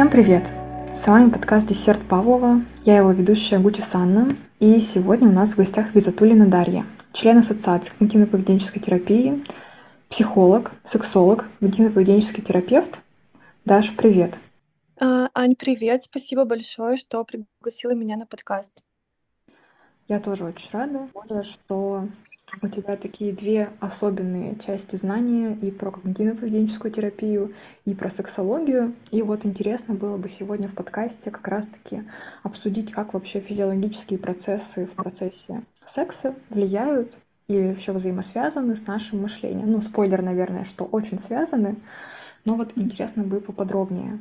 Всем привет! С вами подкаст «Десерт Павлова». Я его ведущая Гути Санна. И сегодня у нас в гостях Визатулина Дарья, член Ассоциации когнитивно-поведенческой терапии, психолог, сексолог, когнитивно-поведенческий терапевт. Даш, привет! А, Ань, привет! Спасибо большое, что пригласила меня на подкаст. Я тоже очень рада, что у тебя такие две особенные части знания и про когнитивно-поведенческую терапию, и про сексологию. И вот интересно было бы сегодня в подкасте как раз-таки обсудить, как вообще физиологические процессы в процессе секса влияют и вообще взаимосвязаны с нашим мышлением. Ну, спойлер, наверное, что очень связаны, но вот интересно бы поподробнее.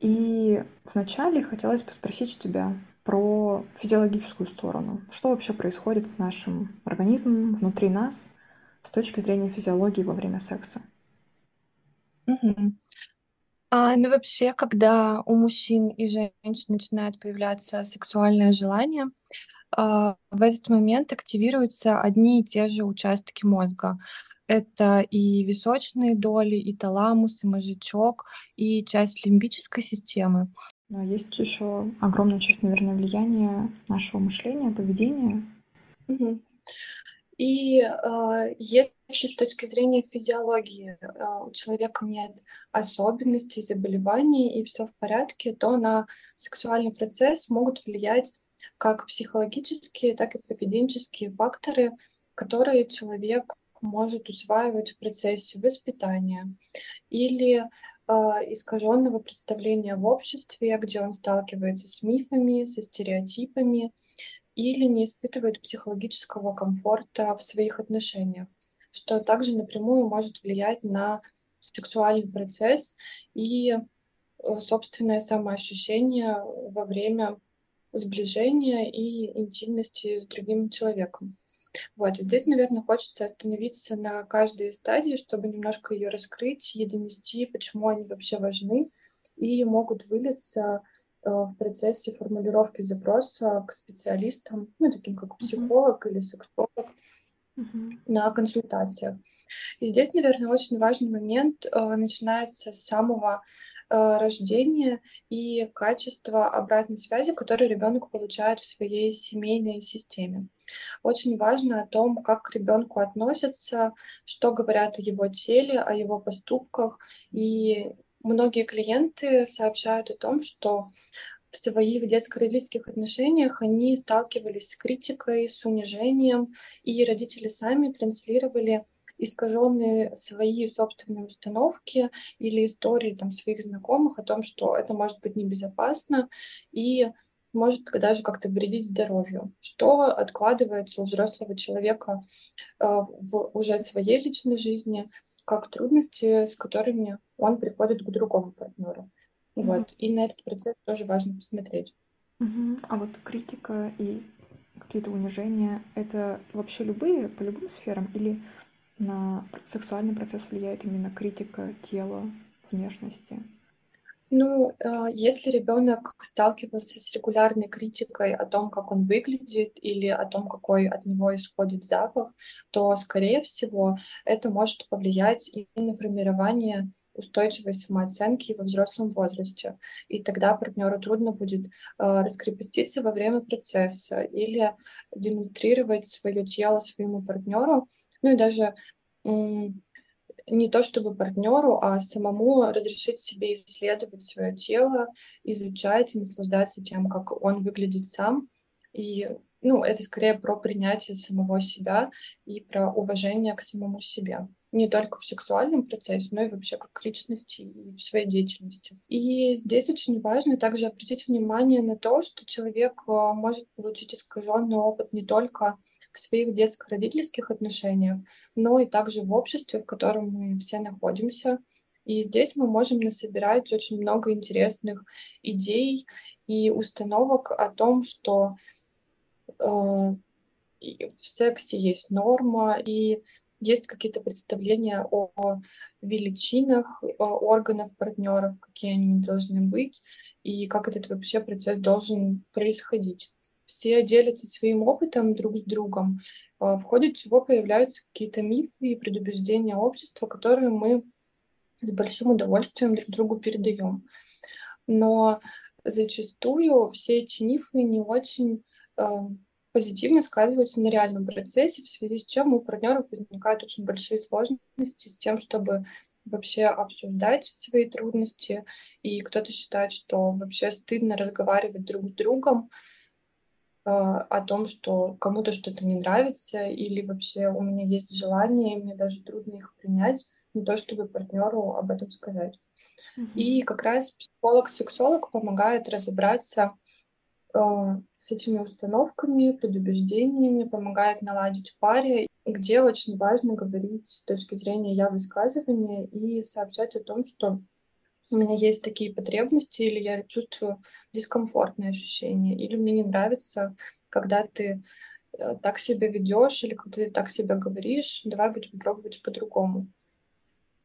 И вначале хотелось бы спросить у тебя, про физиологическую сторону. Что вообще происходит с нашим организмом внутри нас с точки зрения физиологии во время секса? Угу. А, ну вообще, когда у мужчин и женщин начинает появляться сексуальное желание, а, в этот момент активируются одни и те же участки мозга. Это и височные доли, и таламус, и мозжечок, и часть лимбической системы. Но есть еще огромная часть, наверное, влияния нашего мышления, поведения. Угу. И э, если с точки зрения физиологии э, у человека нет особенностей, заболеваний и все в порядке, то на сексуальный процесс могут влиять как психологические, так и поведенческие факторы, которые человек может усваивать в процессе воспитания или а, искаженного представления в обществе, где он сталкивается с мифами, со стереотипами или не испытывает психологического комфорта в своих отношениях, что также напрямую может влиять на сексуальный процесс и э, собственное самоощущение во время сближения и интимности с другим человеком. Вот, и здесь, наверное, хочется остановиться на каждой стадии, чтобы немножко ее раскрыть и донести, почему они вообще важны и могут вылиться э, в процессе формулировки запроса к специалистам, ну, таким как психолог mm-hmm. или сексолог mm-hmm. на консультациях. И здесь, наверное, очень важный момент э, начинается с самого Э, рождения и качество обратной связи, которую ребенок получает в своей семейной системе. Очень важно о том, как к ребенку относятся, что говорят о его теле, о его поступках. И многие клиенты сообщают о том, что в своих детско-родительских отношениях они сталкивались с критикой, с унижением, и родители сами транслировали искаженные свои собственные установки или истории там, своих знакомых о том, что это может быть небезопасно и может даже как-то вредить здоровью, что откладывается у взрослого человека э, в уже своей личной жизни, как трудности, с которыми он приходит к другому партнеру. Mm-hmm. Вот. И на этот процесс тоже важно посмотреть. Mm-hmm. А вот критика и какие-то унижения это вообще любые по любым сферам или на сексуальный процесс влияет именно критика тела, внешности? Ну, э, если ребенок сталкивался с регулярной критикой о том, как он выглядит, или о том, какой от него исходит запах, то, скорее всего, это может повлиять и на формирование устойчивой самооценки во взрослом возрасте. И тогда партнеру трудно будет э, раскрепоститься во время процесса или демонстрировать свое тело своему партнеру, ну и даже не то чтобы партнеру, а самому разрешить себе исследовать свое тело, изучать и наслаждаться тем, как он выглядит сам. И ну, это скорее про принятие самого себя и про уважение к самому себе. Не только в сексуальном процессе, но и вообще как личности и в своей деятельности. И здесь очень важно также обратить внимание на то, что человек а, может получить искаженный опыт не только в своих детско-родительских отношениях, но и также в обществе, в котором мы все находимся. И здесь мы можем насобирать очень много интересных идей и установок о том, что э, в сексе есть норма и есть какие-то представления о величинах о органов партнеров, какие они должны быть, и как этот вообще процесс должен происходить все делятся своим опытом друг с другом, а, в ходе чего появляются какие-то мифы и предубеждения общества, которые мы с большим удовольствием друг другу передаем. Но зачастую все эти мифы не очень э, позитивно сказываются на реальном процессе, в связи с чем у партнеров возникают очень большие сложности с тем, чтобы вообще обсуждать свои трудности, и кто-то считает, что вообще стыдно разговаривать друг с другом о том, что кому-то что-то не нравится, или вообще у меня есть желание, и мне даже трудно их принять, не то чтобы партнеру об этом сказать. Mm-hmm. И как раз психолог-сексолог помогает разобраться э, с этими установками, предубеждениями, помогает наладить паре, где очень важно говорить с точки зрения я высказывания и сообщать о том, что у меня есть такие потребности, или я чувствую дискомфортные ощущения, или мне не нравится, когда ты э, так себя ведешь, или когда ты так себя говоришь, давай будем пробовать по-другому.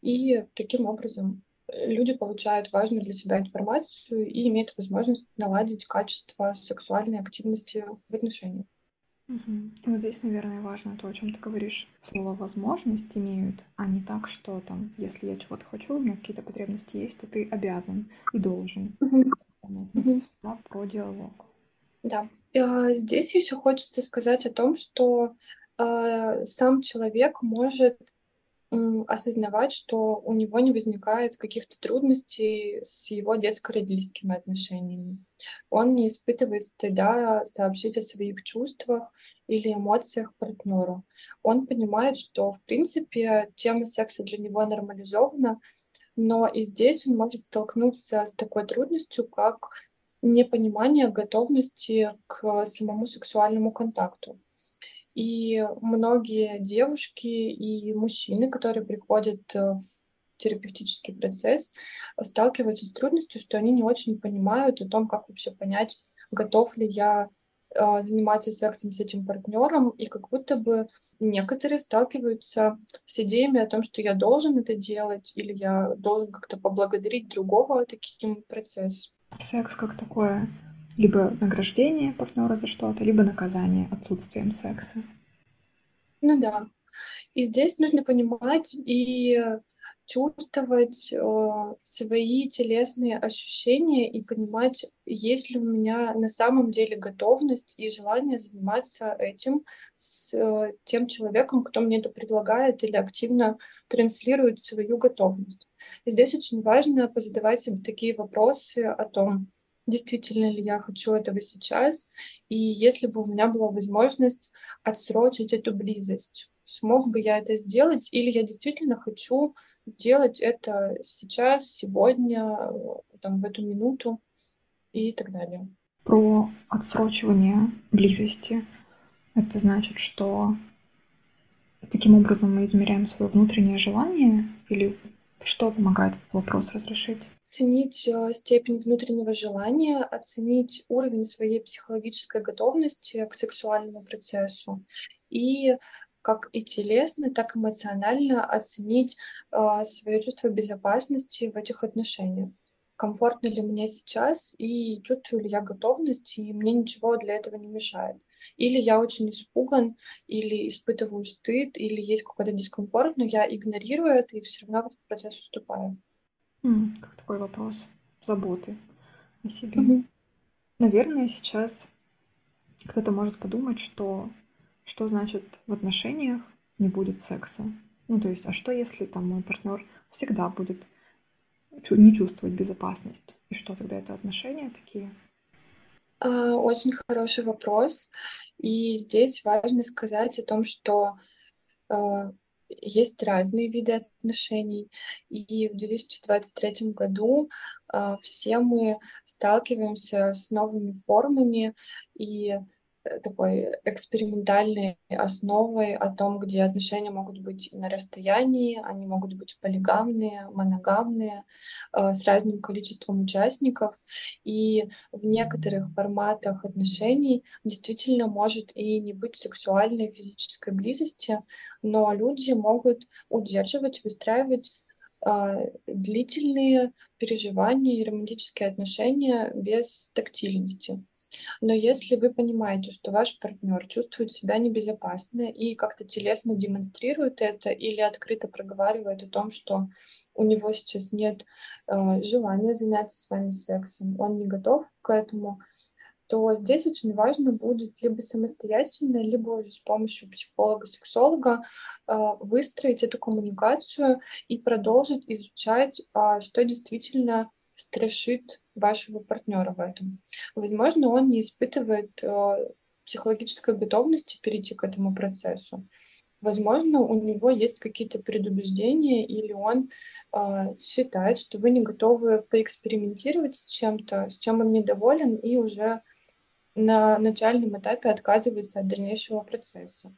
И таким образом э, люди получают важную для себя информацию и имеют возможность наладить качество сексуальной активности в отношениях. Угу. Вот здесь, наверное, важно то, о чем ты говоришь. Слово «возможность» имеют, а не так, что там, если я чего-то хочу, у меня какие-то потребности есть, то ты обязан и должен. Угу. Да, про диалог. Да. А, здесь еще хочется сказать о том, что э, сам человек может осознавать, что у него не возникает каких-то трудностей с его детско-родительскими отношениями. Он не испытывает стыда сообщить о своих чувствах или эмоциях партнеру. Он понимает, что, в принципе, тема секса для него нормализована, но и здесь он может столкнуться с такой трудностью, как непонимание готовности к самому сексуальному контакту. И многие девушки и мужчины, которые приходят э, в терапевтический процесс, сталкиваются с трудностью, что они не очень понимают о том, как вообще понять, готов ли я э, заниматься сексом с этим партнером, и как будто бы некоторые сталкиваются с идеями о том, что я должен это делать, или я должен как-то поблагодарить другого таким процессом. Секс как такое либо награждение партнера за что-то, либо наказание отсутствием секса. Ну да. И здесь нужно понимать и чувствовать э, свои телесные ощущения и понимать, есть ли у меня на самом деле готовность и желание заниматься этим с э, тем человеком, кто мне это предлагает или активно транслирует свою готовность. И здесь очень важно позадавать себе такие вопросы о том, действительно ли я хочу этого сейчас, и если бы у меня была возможность отсрочить эту близость, смог бы я это сделать, или я действительно хочу сделать это сейчас, сегодня, там, в эту минуту и так далее. Про отсрочивание близости. Это значит, что таким образом мы измеряем свое внутреннее желание или что помогает этот вопрос разрешить? Оценить э, степень внутреннего желания, оценить уровень своей психологической готовности к сексуальному процессу и как и телесно, так и эмоционально оценить э, свое чувство безопасности в этих отношениях. Комфортно ли мне сейчас и чувствую ли я готовность, и мне ничего для этого не мешает. Или я очень испуган, или испытываю стыд, или есть какой-то дискомфорт, но я игнорирую это и все равно в этот процесс вступаю. Как такой вопрос заботы о себе. Mm-hmm. Наверное, сейчас кто-то может подумать, что что значит в отношениях не будет секса. Ну, то есть, а что если там мой партнер всегда будет не чувствовать безопасность? И что тогда это отношения такие? А, очень хороший вопрос. И здесь важно сказать о том, что а, есть разные виды отношений. И в 2023 году а, все мы сталкиваемся с новыми формами и такой экспериментальной основой о том, где отношения могут быть на расстоянии, они могут быть полигамные, моногамные, э, с разным количеством участников. И в некоторых форматах отношений действительно может и не быть сексуальной физической близости, но люди могут удерживать, выстраивать э, длительные переживания и романтические отношения без тактильности. Но если вы понимаете, что ваш партнер чувствует себя небезопасно и как-то телесно демонстрирует это или открыто проговаривает о том, что у него сейчас нет э, желания заняться с вами сексом, он не готов к этому, то здесь очень важно будет либо самостоятельно, либо уже с помощью психолога-сексолога э, выстроить эту коммуникацию и продолжить изучать, э, что действительно страшит вашего партнера в этом. Возможно, он не испытывает э, психологической готовности перейти к этому процессу. Возможно, у него есть какие-то предубеждения, или он э, считает, что вы не готовы поэкспериментировать с чем-то, с чем он недоволен, и уже на начальном этапе отказывается от дальнейшего процесса.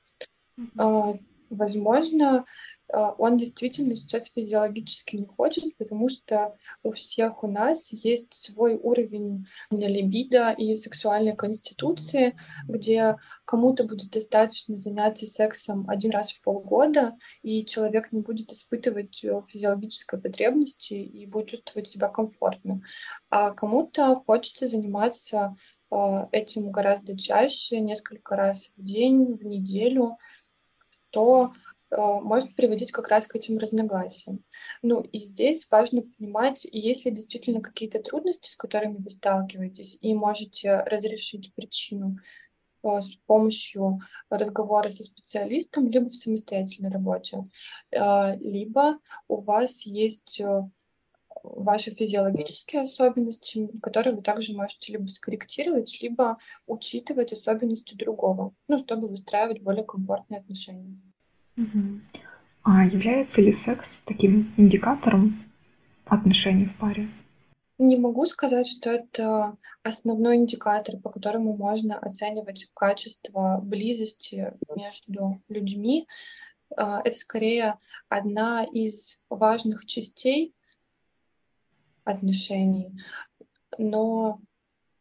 Mm-hmm. Э, возможно, он действительно сейчас физиологически не хочет, потому что у всех у нас есть свой уровень либидо и сексуальной конституции, где кому-то будет достаточно заняться сексом один раз в полгода, и человек не будет испытывать э, физиологической потребности и будет чувствовать себя комфортно. А кому-то хочется заниматься а, этим гораздо чаще, несколько раз в день, в неделю, то а, может приводить как раз к этим разногласиям. Ну и здесь важно понимать, есть ли действительно какие-то трудности, с которыми вы сталкиваетесь, и можете разрешить причину а, с помощью разговора со специалистом, либо в самостоятельной работе. А, либо у вас есть э, ваши физиологические особенности, которые вы также можете либо скорректировать, либо учитывать особенности другого, ну, чтобы выстраивать более комфортные отношения. А является ли секс таким индикатором отношений в паре? Не могу сказать, что это основной индикатор, по которому можно оценивать качество близости между людьми. А, это скорее одна из важных частей отношений. Но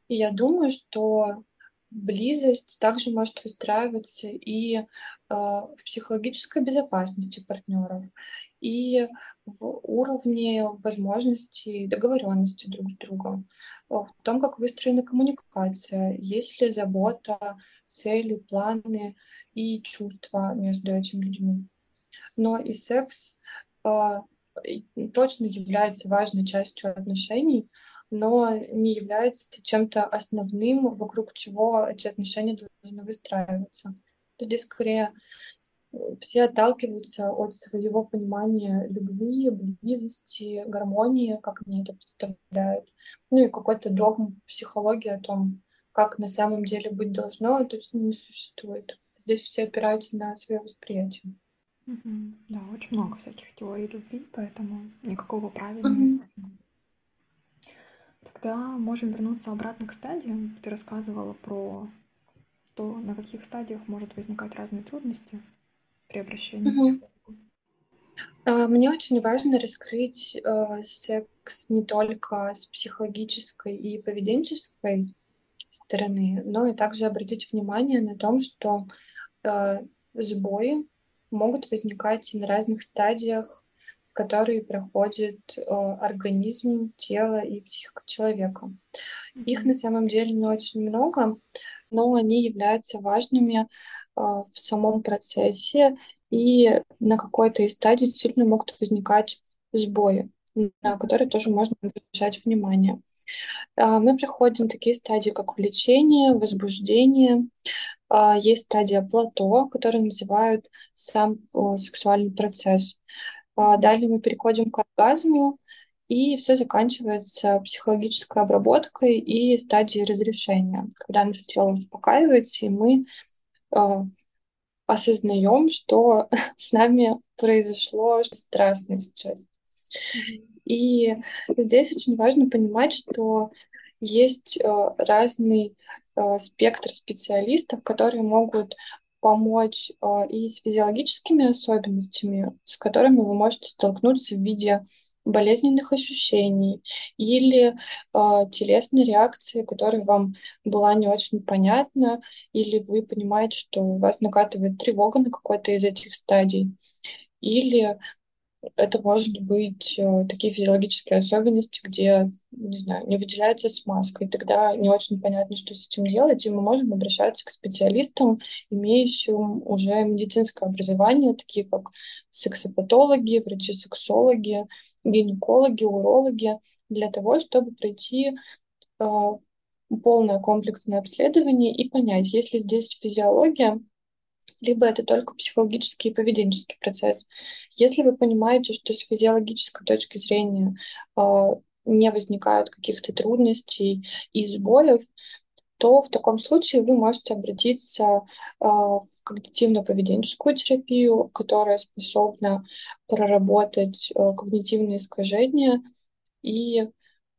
я думаю, что близость также может выстраиваться и э, в психологической безопасности партнеров, и в уровне возможностей договоренности друг с другом, в том, как выстроена коммуникация, есть ли забота, цели, планы и чувства между этими людьми. Но и секс э, точно является важной частью отношений, но не является чем-то основным, вокруг чего эти отношения должны выстраиваться. Здесь скорее э, все отталкиваются от своего понимания любви, близости, гармонии, как они это представляют. Ну и какой-то догм в психологии о том, как на самом деле быть должно, точно не существует. Здесь все опираются на свое восприятие. Угу. Да, очень много всяких теорий любви, поэтому никакого правильного. Угу. Тогда можем вернуться обратно к стадиям. Ты рассказывала про то, на каких стадиях может возникать разные трудности при обращении угу. Мне очень важно раскрыть э, секс не только с психологической и поведенческой стороны, но и также обратить внимание на том, что э, сбои могут возникать на разных стадиях которые проходит э, организм, тело и психика человека. Их на самом деле не очень много, но они являются важными э, в самом процессе, и на какой-то из стадий действительно могут возникать сбои, на которые тоже можно обращать внимание. Э, мы проходим такие стадии, как влечение, возбуждение. Есть стадия плато, которую называют сам сексуальный процесс. А далее мы переходим к оргазму, и все заканчивается психологической обработкой и стадией разрешения, когда наше тело успокаивается, и мы э, осознаем, что с нами произошло страшное сейчас. И здесь очень важно понимать, что есть э, разный э, спектр специалистов, которые могут помочь э, и с физиологическими особенностями, с которыми вы можете столкнуться в виде болезненных ощущений или э, телесной реакции, которая вам была не очень понятна, или вы понимаете, что у вас накатывает тревога на какой-то из этих стадий, или это может быть э, такие физиологические особенности, где, не знаю, не выделяется смазка, и тогда не очень понятно, что с этим делать, и мы можем обращаться к специалистам, имеющим уже медицинское образование, такие как сексопатологи, врачи-сексологи, гинекологи, урологи, для того, чтобы пройти э, полное комплексное обследование и понять, есть ли здесь физиология, либо это только психологический и поведенческий процесс. Если вы понимаете, что с физиологической точки зрения э, не возникают каких-то трудностей и сбоев, то в таком случае вы можете обратиться э, в когнитивно-поведенческую терапию, которая способна проработать э, когнитивные искажения и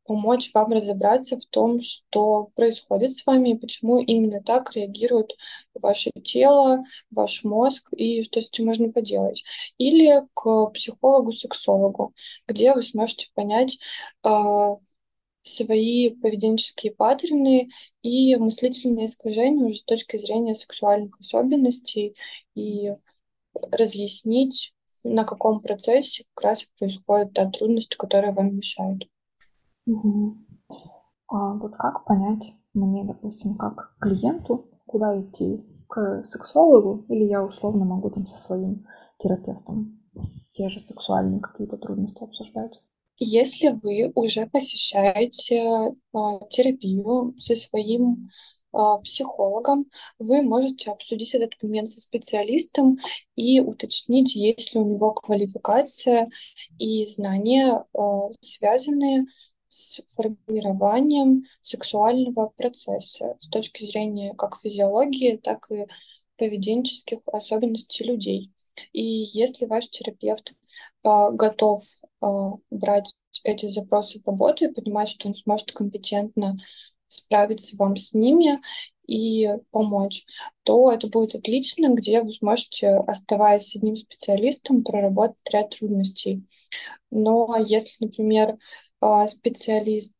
помочь вам разобраться в том, что происходит с вами и почему именно так реагирует ваше тело, ваш мозг и что с этим можно поделать. Или к психологу-сексологу, где вы сможете понять э, свои поведенческие паттерны и мыслительные искажения уже с точки зрения сексуальных особенностей и разъяснить, на каком процессе как раз происходит та трудность, которая вам мешает. А вот как понять мне, допустим, как клиенту, куда идти? К сексологу или я условно могу там со своим терапевтом те же сексуальные какие-то трудности обсуждать? Если вы уже посещаете э, терапию со своим э, психологом, вы можете обсудить этот момент со специалистом и уточнить, есть ли у него квалификация и знания, э, связанные с формированием сексуального процесса с точки зрения как физиологии, так и поведенческих особенностей людей. И если ваш терапевт э, готов э, брать эти запросы в работу и понимать, что он сможет компетентно справиться вам с ними и помочь, то это будет отлично, где вы сможете, оставаясь одним специалистом, проработать ряд трудностей. Но если, например, а, специалист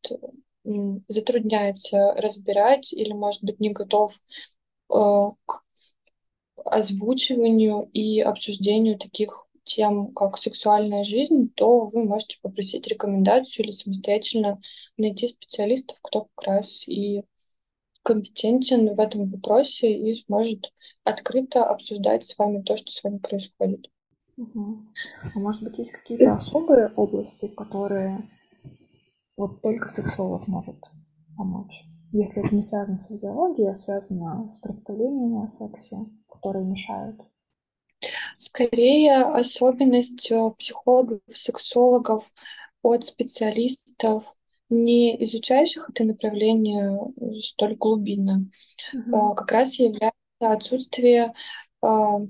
затрудняется разбирать или, может быть, не готов а, к озвучиванию и обсуждению таких тем, как сексуальная жизнь, то вы можете попросить рекомендацию или самостоятельно найти специалистов, кто как раз и компетентен в этом вопросе и сможет открыто обсуждать с вами то, что с вами происходит. Угу. А может быть, есть какие-то особые области, которые вот только сексолог может помочь. Если это не связано с физиологией, а связано с представлениями о сексе, которые мешают. Скорее, особенность э, психологов, сексологов от специалистов, не изучающих это направление столь глубинно, mm-hmm. как раз является отсутствие а,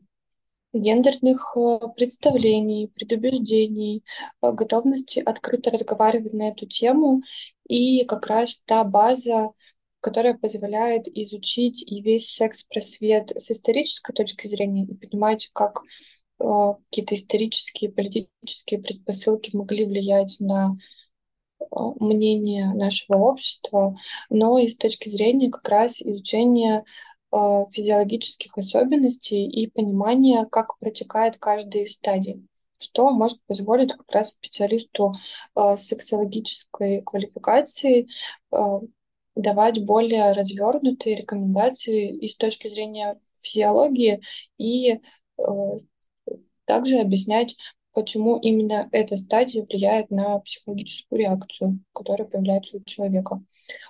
гендерных э, представлений, предубеждений, э, готовности открыто разговаривать на эту тему. И как раз та база, которая позволяет изучить и весь секс-просвет с исторической точки зрения и понимать, как э, какие-то исторические, политические предпосылки могли влиять на мнение нашего общества, но и с точки зрения как раз изучения физиологических особенностей и понимания, как протекает каждая из стадий, что может позволить как раз специалисту э, сексологической квалификации э, давать более развернутые рекомендации и с точки зрения физиологии и также объяснять, почему именно эта стадия влияет на психологическую реакцию, которая появляется у человека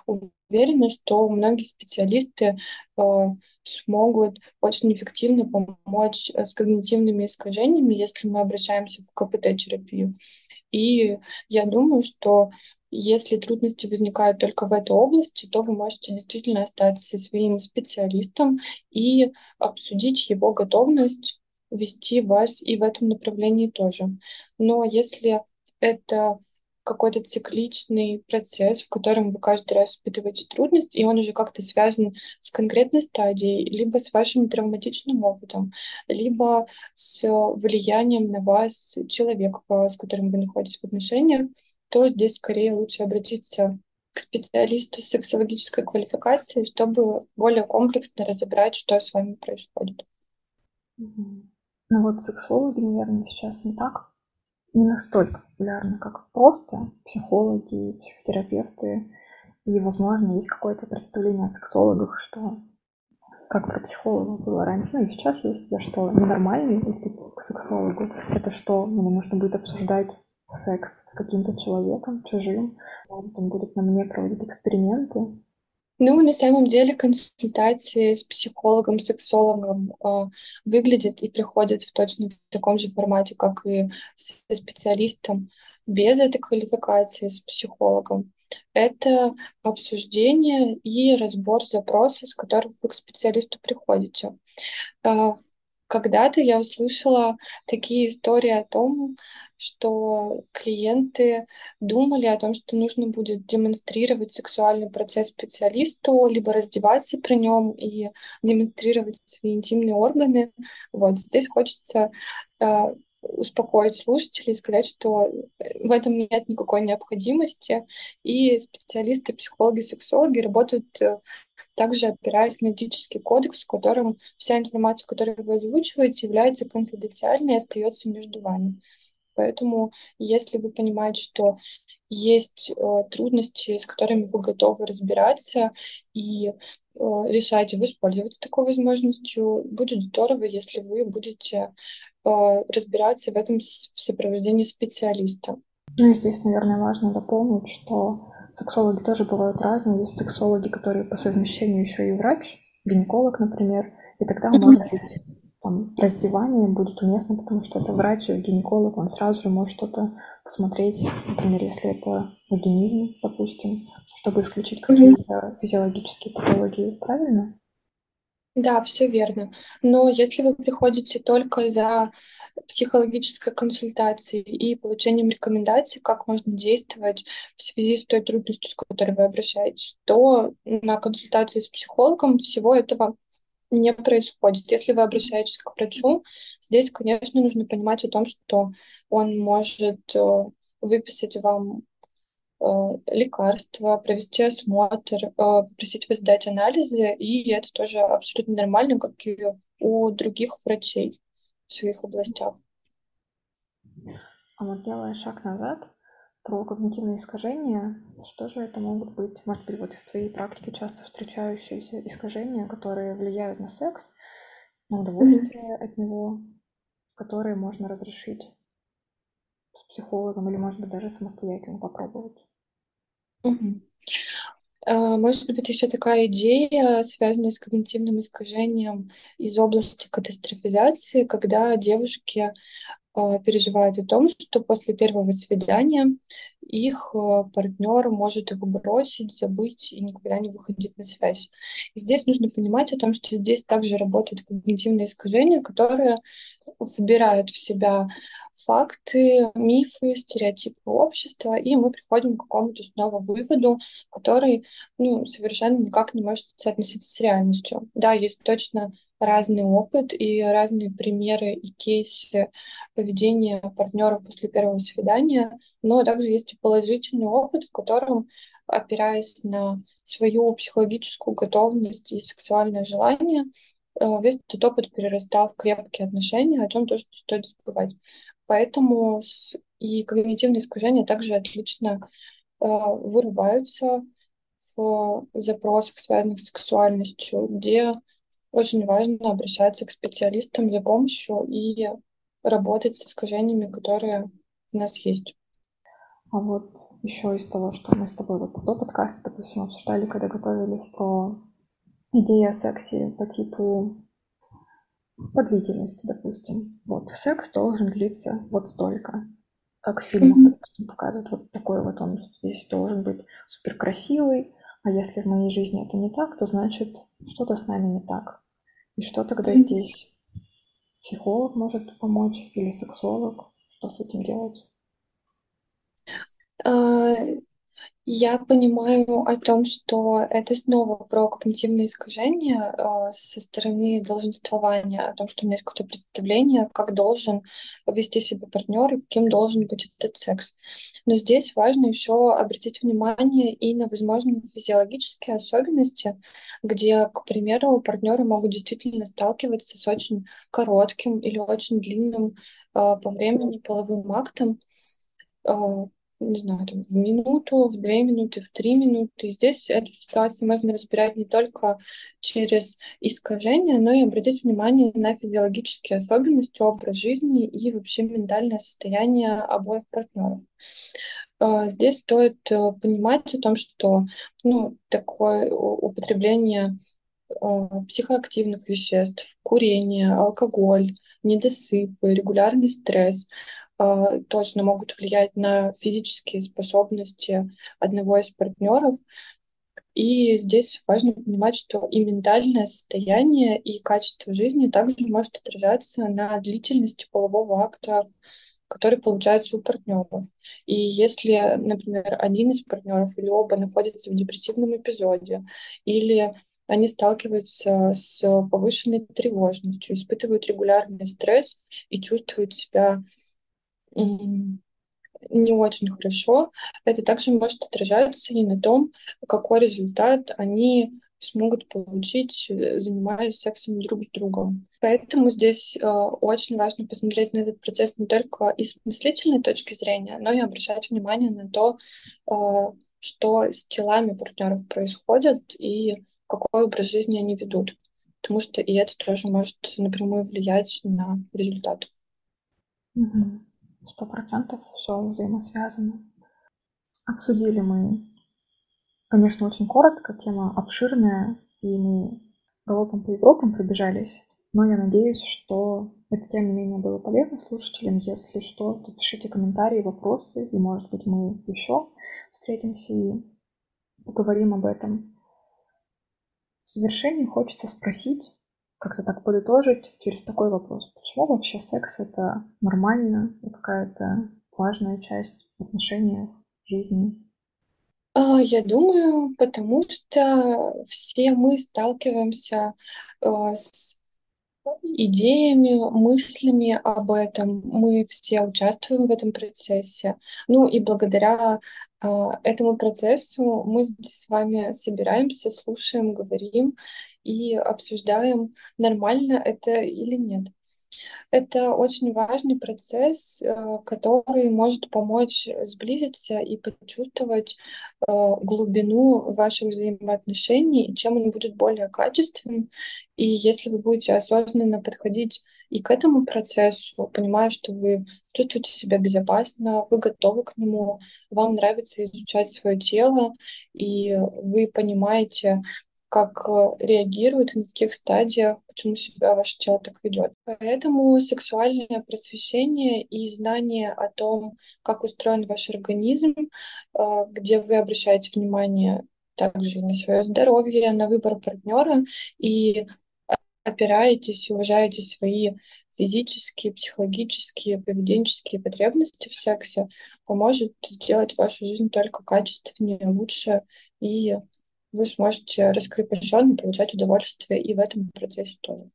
уверена, что многие специалисты э, смогут очень эффективно помочь э, с когнитивными искажениями, если мы обращаемся в КПТ-терапию. И я думаю, что если трудности возникают только в этой области, то вы можете действительно остаться со своим специалистом и обсудить его готовность вести вас и в этом направлении тоже. Но если это какой-то цикличный процесс, в котором вы каждый раз испытываете трудность, и он уже как-то связан с конкретной стадией, либо с вашим травматичным опытом, либо с влиянием на вас человека, с которым вы находитесь в отношениях, то здесь скорее лучше обратиться к специалисту с сексологической квалификацией, чтобы более комплексно разобрать, что с вами происходит. Ну вот сексологи, наверное, сейчас не так не настолько популярны, как просто психологи, психотерапевты. И, возможно, есть какое-то представление о сексологах, что как про психолога было раньше, ну и сейчас есть, я что, ненормальный идти к сексологу? Это что, мне нужно будет обсуждать секс с каким-то человеком чужим? Он будет на мне проводить эксперименты? Ну, на самом деле консультации с психологом, сексологом э, выглядят и приходят в точно таком же формате, как и со специалистом без этой квалификации с психологом. Это обсуждение и разбор запроса, с которым вы к специалисту приходите. Э, когда-то я услышала такие истории о том, что клиенты думали о том, что нужно будет демонстрировать сексуальный процесс специалисту, либо раздеваться при нем и демонстрировать свои интимные органы. Вот здесь хочется э, успокоить слушателей сказать, что в этом нет никакой необходимости, и специалисты, психологи, сексологи работают э, также опираясь на этический кодекс, в котором вся информация, которую вы озвучиваете, является конфиденциальной и остается между вами. Поэтому, если вы понимаете, что есть э, трудности, с которыми вы готовы разбираться и э, решаете воспользоваться такой возможностью, будет здорово, если вы будете э, разбираться в этом в сопровождении специалиста. Ну и здесь, наверное, важно дополнить, что Сексологи тоже бывают разные. Есть сексологи, которые по совмещению еще и врач, гинеколог, например. И тогда, может быть, там, раздевание будет уместно, потому что это врач, гинеколог, он сразу же может что-то посмотреть, например, если это вагинизм, допустим, чтобы исключить какие-то физиологические патологии, правильно? Да, все верно. Но если вы приходите только за психологической консультацией и получением рекомендаций, как можно действовать в связи с той трудностью, с которой вы обращаетесь, то на консультации с психологом всего этого не происходит. Если вы обращаетесь к врачу, здесь, конечно, нужно понимать о том, что он может э, выписать вам Э, лекарства, провести осмотр, э, попросить вас сдать анализы, и это тоже абсолютно нормально, как и у других врачей в своих областях. А вот делая шаг назад про когнитивные искажения, что же это могут быть? Может быть, вот из твоей практики часто встречающиеся искажения, которые влияют на секс, на удовольствие mm-hmm. от него, которые можно разрешить с психологом или, может быть, даже самостоятельно попробовать. Угу. Может быть, еще такая идея, связанная с когнитивным искажением из области катастрофизации, когда девушки переживают о том, что после первого свидания их а, партнер может их бросить, забыть и никогда не выходить на связь. И здесь нужно понимать о том, что здесь также работает когнитивное искажение, которое вбирает в себя факты, мифы, стереотипы общества, и мы приходим к какому-то снова выводу, который ну, совершенно никак не может соотноситься с реальностью. Да, есть точно разный опыт и разные примеры и кейсы поведения партнеров после первого свидания, но также есть и положительный опыт, в котором, опираясь на свою психологическую готовность и сексуальное желание, э, весь этот опыт перерастал в крепкие отношения, о чем тоже не стоит забывать. Поэтому и когнитивные искажения также отлично э, вырываются в запросах, связанных с сексуальностью, где очень важно обращаться к специалистам за помощью и работать с искажениями, которые у нас есть. А вот еще из того, что мы с тобой вот до подкаста, допустим, обсуждали, когда готовились про идеи о сексе по типу по длительности, допустим. Вот секс должен длиться вот столько. Как в фильмах, mm-hmm. допустим, показывают, вот такой вот он здесь должен быть супер красивый, а если в моей жизни это не так, то значит что-то с нами не так. И что тогда mm-hmm. здесь психолог может помочь или сексолог? Что с этим делать? А, Я понимаю о том, что это снова про когнитивные искажения э, со стороны долженствования, о том, что у меня есть какое-то представление, как должен вести себя партнер и каким должен быть этот секс. Но здесь важно еще обратить внимание и на возможные физиологические особенности, где, к примеру, партнеры могут действительно сталкиваться с очень коротким или очень длинным э, по времени половым актом, э, не знаю, там, в минуту, в две минуты, в три минуты. И здесь эту ситуацию можно разбирать не только через искажения, но и обратить внимание на физиологические особенности, образ жизни и вообще ментальное состояние обоих партнеров. А, здесь стоит э, понимать о том, что ну, такое употребление а, психоактивных веществ, курение, алкоголь, недосып, регулярный стресс точно могут влиять на физические способности одного из партнеров. И здесь важно понимать, что и ментальное состояние, и качество жизни также может отражаться на длительности полового акта, который получается у партнеров. И если, например, один из партнеров или оба находятся в депрессивном эпизоде, или они сталкиваются с повышенной тревожностью, испытывают регулярный стресс и чувствуют себя не очень хорошо. Это также может отражаться и на том, какой результат они смогут получить, э, занимаясь сексом друг с другом. Поэтому здесь э, очень важно посмотреть на этот процесс не только из мыслительной точки зрения, но и обращать внимание на то, э, что с телами партнеров происходит и какой образ жизни они ведут. Потому что и это тоже может напрямую влиять на результат. Сто процентов все взаимосвязано. Обсудили мы, конечно, очень коротко, тема обширная, и мы галопом по Европам пробежались, но я надеюсь, что это, тем не менее, было полезно слушателям. Если что, то пишите комментарии, вопросы, и, может быть, мы еще встретимся и поговорим об этом. В завершении хочется спросить, как-то так подытожить через такой вопрос. Почему вообще секс — это нормально и какая-то важная часть отношений, жизни? А, я думаю, потому что все мы сталкиваемся э, с идеями, мыслями об этом. Мы все участвуем в этом процессе. Ну и благодаря э, этому процессу мы здесь с вами собираемся, слушаем, говорим и обсуждаем, нормально это или нет. Это очень важный процесс, э, который может помочь сблизиться и почувствовать э, глубину ваших взаимоотношений, чем он будет более качественным. И если вы будете осознанно подходить и к этому процессу, понимая, что вы чувствуете себя безопасно, вы готовы к нему, вам нравится изучать свое тело, и вы понимаете, как э, реагирует, на каких стадиях, почему себя ваше тело так ведет. Поэтому сексуальное просвещение и знание о том, как устроен ваш организм, э, где вы обращаете внимание также и на свое здоровье, на выбор партнера и опираетесь и уважаете свои физические, психологические, поведенческие потребности в сексе, поможет сделать вашу жизнь только качественнее, лучше и вы сможете раскрепощенно получать удовольствие и в этом процессе тоже.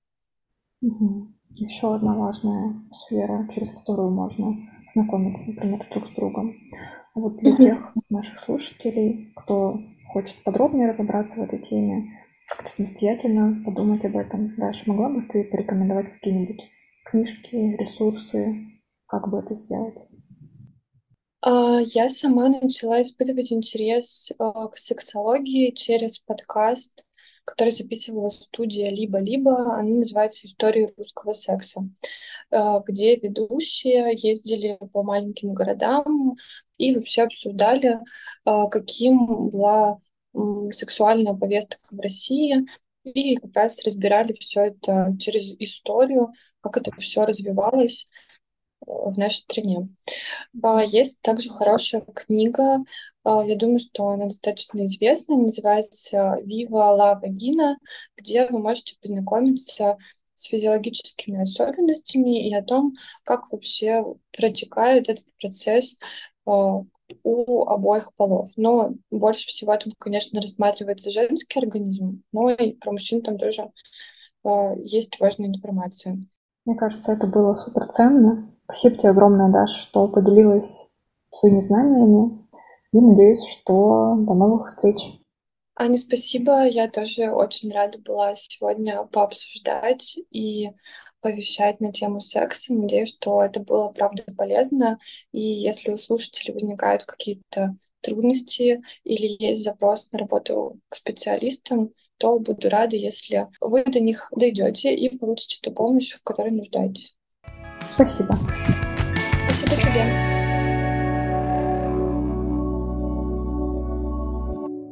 Угу. Еще одна важная сфера, через которую можно знакомиться, например, друг с другом. А вот для угу. тех наших слушателей, кто хочет подробнее разобраться в этой теме, как-то самостоятельно подумать об этом. Даша, могла бы ты порекомендовать какие-нибудь книжки, ресурсы, как бы это сделать? А, я сама начала испытывать интерес а, к сексологии через подкаст, который записывала студия «Либо-либо». Она называется «Истории русского секса», а, где ведущие ездили по маленьким городам и вообще обсуждали, каким была сексуальная повестка в России, и как раз разбирали все это через историю, как это все развивалось в нашей стране. А, есть также хорошая книга, а, я думаю, что она достаточно известна, называется «Viva la Vagina», где вы можете познакомиться с физиологическими особенностями и о том, как вообще протекает этот процесс а, у обоих полов. Но больше всего там, конечно, рассматривается женский организм, но и про мужчин там тоже э, есть важная информация. Мне кажется, это было супер ценно. Спасибо тебе огромное, Даша, что поделилась своими знаниями. И надеюсь, что до новых встреч. Аня, спасибо. Я тоже очень рада была сегодня пообсуждать и повещать на тему секса. Надеюсь, что это было, правда, полезно. И если у слушателей возникают какие-то трудности или есть запрос на работу к специалистам, то буду рада, если вы до них дойдете и получите ту помощь, в которой нуждаетесь. Спасибо. Спасибо тебе.